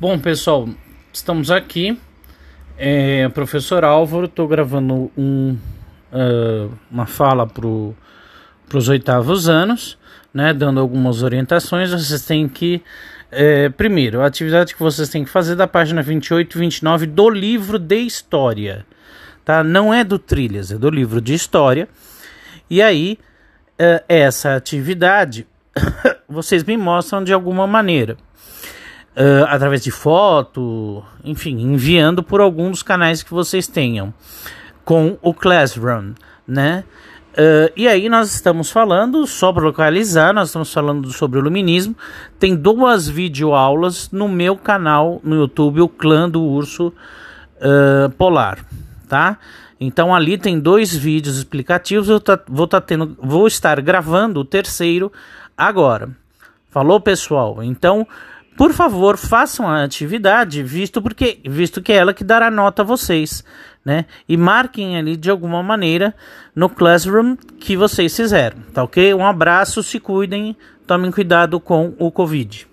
Bom, pessoal, estamos aqui. É, professor Álvaro, estou gravando um, uh, uma fala para os oitavos anos, né, dando algumas orientações. Vocês têm que, é, primeiro, a atividade que vocês têm que fazer da página 28 e 29 do livro de História. Tá? Não é do Trilhas, é do livro de História. E aí, uh, essa atividade vocês me mostram de alguma maneira. Uh, através de foto, enfim, enviando por algum dos canais que vocês tenham com o Classroom, né? Uh, e aí nós estamos falando, só para localizar, nós estamos falando sobre o luminismo. Tem duas videoaulas no meu canal no YouTube, o Clã do Urso uh, Polar, tá? Então ali tem dois vídeos explicativos. Eu tá, vou, tá tendo, vou estar gravando o terceiro agora. Falou, pessoal? Então, por favor, façam a atividade, visto porque visto que é ela que dará nota a vocês, né? E marquem ali de alguma maneira no Classroom que vocês fizeram, tá ok? Um abraço, se cuidem, tomem cuidado com o Covid.